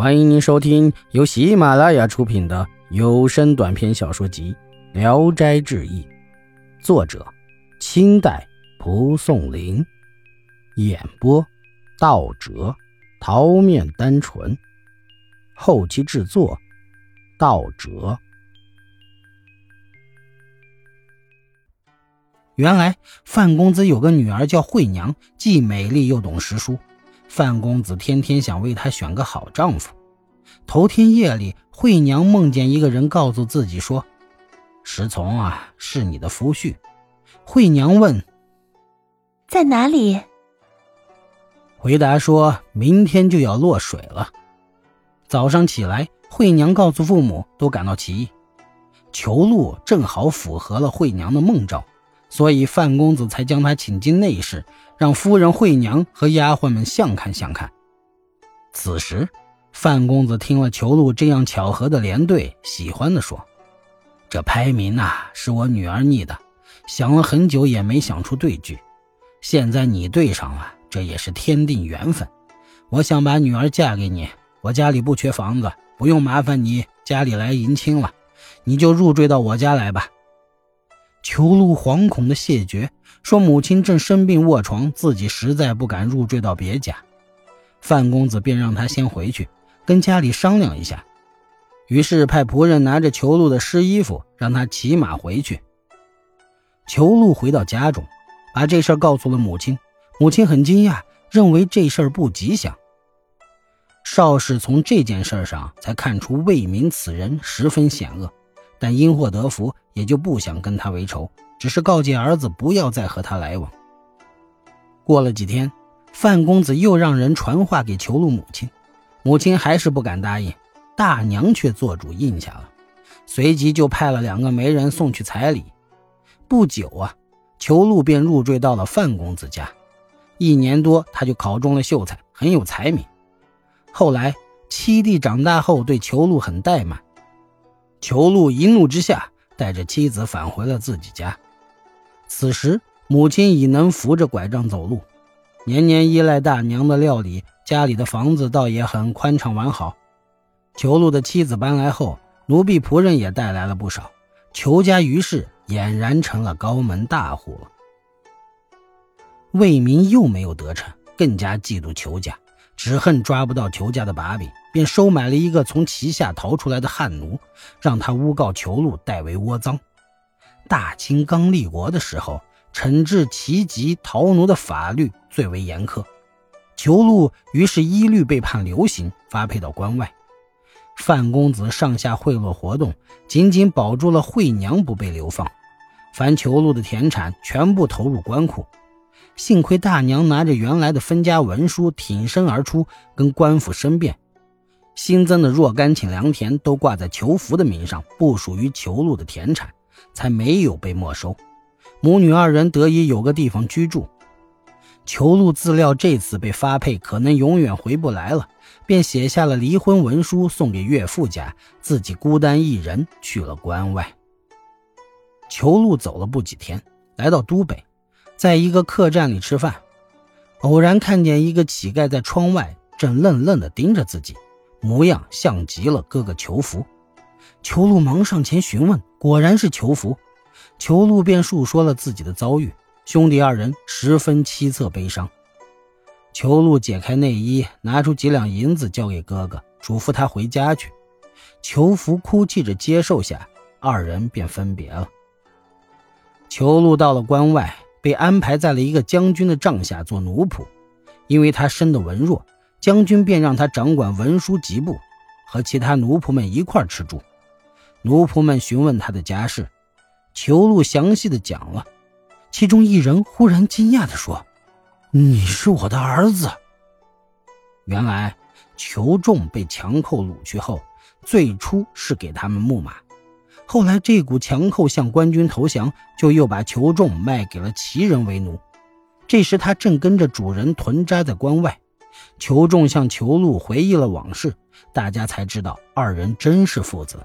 欢迎您收听由喜马拉雅出品的有声短篇小说集《聊斋志异》，作者：清代蒲松龄，演播：道哲、桃面单纯，后期制作：道哲。原来范公子有个女儿叫惠娘，既美丽又懂诗书。范公子天天想为她选个好丈夫。头天夜里，惠娘梦见一个人告诉自己说：“石从啊，是你的夫婿。”惠娘问：“在哪里？”回答说：“明天就要落水了。”早上起来，惠娘告诉父母，都感到奇异。求路正好符合了惠娘的梦兆。所以范公子才将她请进内室，让夫人惠娘和丫鬟们相看相看。此时，范公子听了裘禄这样巧合的连对，喜欢的说：“这拍名呐，是我女儿拟的，想了很久也没想出对句。现在你对上了，这也是天定缘分。我想把女儿嫁给你，我家里不缺房子，不用麻烦你家里来迎亲了，你就入赘到我家来吧。”裘禄惶恐的谢绝，说：“母亲正生病卧床，自己实在不敢入赘到别家。”范公子便让他先回去，跟家里商量一下。于是派仆人拿着裘禄的湿衣服，让他骑马回去。裘禄回到家中，把这事告诉了母亲。母亲很惊讶，认为这事不吉祥。邵氏从这件事上才看出魏明此人十分险恶。但因祸得福，也就不想跟他为仇，只是告诫儿子不要再和他来往。过了几天，范公子又让人传话给裘禄母亲，母亲还是不敢答应，大娘却做主应下了，随即就派了两个媒人送去彩礼。不久啊，裘禄便入赘到了范公子家，一年多他就考中了秀才，很有才名。后来七弟长大后，对裘禄很怠慢。裘禄一怒之下，带着妻子返回了自己家。此时，母亲已能扶着拐杖走路，年年依赖大娘的料理，家里的房子倒也很宽敞完好。裘禄的妻子搬来后，奴婢仆人也带来了不少，裘家于是俨然成了高门大户了。魏民又没有得逞，更加嫉妒裘家，只恨抓不到裘家的把柄。便收买了一个从旗下逃出来的汉奴，让他诬告裘禄代为窝赃。大清刚立国的时候，惩治旗籍逃奴的法律最为严苛，裘禄于是一律被判流刑，发配到关外。范公子上下贿赂活动，仅仅保住了惠娘不被流放，凡裘禄的田产全部投入官库。幸亏大娘拿着原来的分家文书挺身而出，跟官府申辩。新增的若干顷良田都挂在裘福的名上，不属于裘禄的田产，才没有被没收。母女二人得以有个地方居住。裘禄自料这次被发配可能永远回不来了，便写下了离婚文书送给岳父家，自己孤单一人去了关外。裘禄走了不几天，来到都北，在一个客栈里吃饭，偶然看见一个乞丐在窗外正愣愣地盯着自己。模样像极了哥哥裘福，裘禄忙上前询问，果然是裘福。裘禄便述说了自己的遭遇，兄弟二人十分凄恻悲伤。裘禄解开内衣，拿出几两银子交给哥哥，嘱咐他回家去。裘福哭泣着接受下，二人便分别了。裘禄到了关外，被安排在了一个将军的帐下做奴仆，因为他生的文弱。将军便让他掌管文书籍部，和其他奴仆们一块吃住。奴仆们询问他的家事，裘禄详细的讲了。其中一人忽然惊讶地说：“你是我的儿子。”原来裘仲被强寇掳去后，最初是给他们牧马，后来这股强寇向官军投降，就又把裘仲卖给了齐人为奴。这时他正跟着主人屯扎在关外。裘仲向裘禄回忆了往事，大家才知道二人真是父子。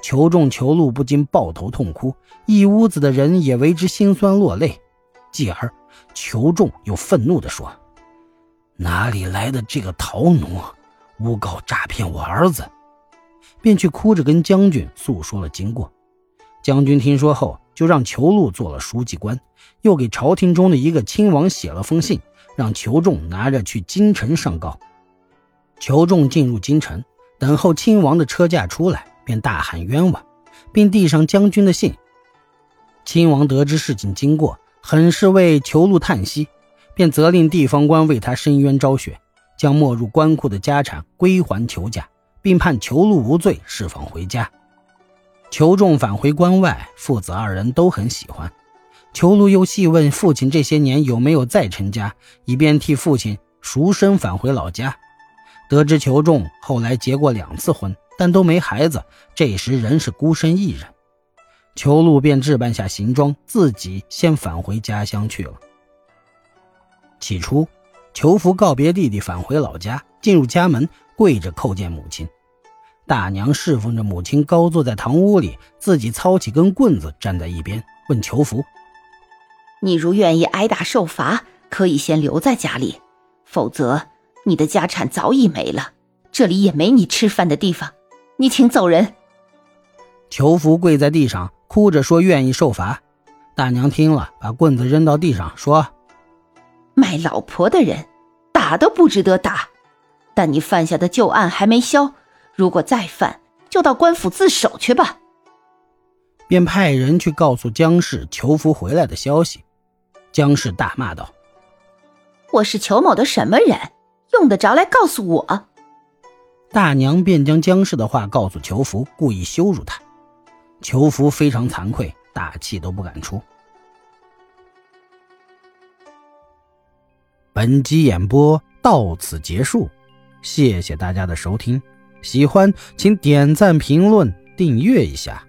裘仲、裘禄不禁抱头痛哭，一屋子的人也为之心酸落泪。继而，裘仲又愤怒地说：“哪里来的这个逃奴？诬告诈骗我儿子，便去哭着跟将军诉说了经过。将军听说后，就让裘禄做了书记官，又给朝廷中的一个亲王写了封信，让裘仲拿着去京城上告。裘仲进入京城，等候亲王的车驾出来，便大喊冤枉，并递上将军的信。亲王得知事情经过，很是为裘禄叹息，便责令地方官为他伸冤昭雪，将没入官库的家产归还裘家，并判裘禄无罪，释放回家。裘仲返回关外，父子二人都很喜欢。裘禄又细问父亲这些年有没有再成家，以便替父亲赎身返回老家。得知裘仲后来结过两次婚，但都没孩子，这时仍是孤身一人。裘禄便置办下行装，自己先返回家乡去了。起初，裘福告别弟弟，返回老家，进入家门，跪着叩见母亲。大娘侍奉着母亲，高坐在堂屋里，自己操起根棍子站在一边，问裘福：“你如愿意挨打受罚，可以先留在家里；否则，你的家产早已没了，这里也没你吃饭的地方。你请走人。”裘福跪在地上，哭着说：“愿意受罚。”大娘听了，把棍子扔到地上，说：“卖老婆的人，打都不值得打。但你犯下的旧案还没消。”如果再犯，就到官府自首去吧。便派人去告诉姜氏裘福回来的消息。姜氏大骂道：“我是裘某的什么人，用得着来告诉我？”大娘便将姜氏的话告诉裘福，故意羞辱他。裘福非常惭愧，大气都不敢出。本集演播到此结束，谢谢大家的收听。喜欢请点赞、评论、订阅一下。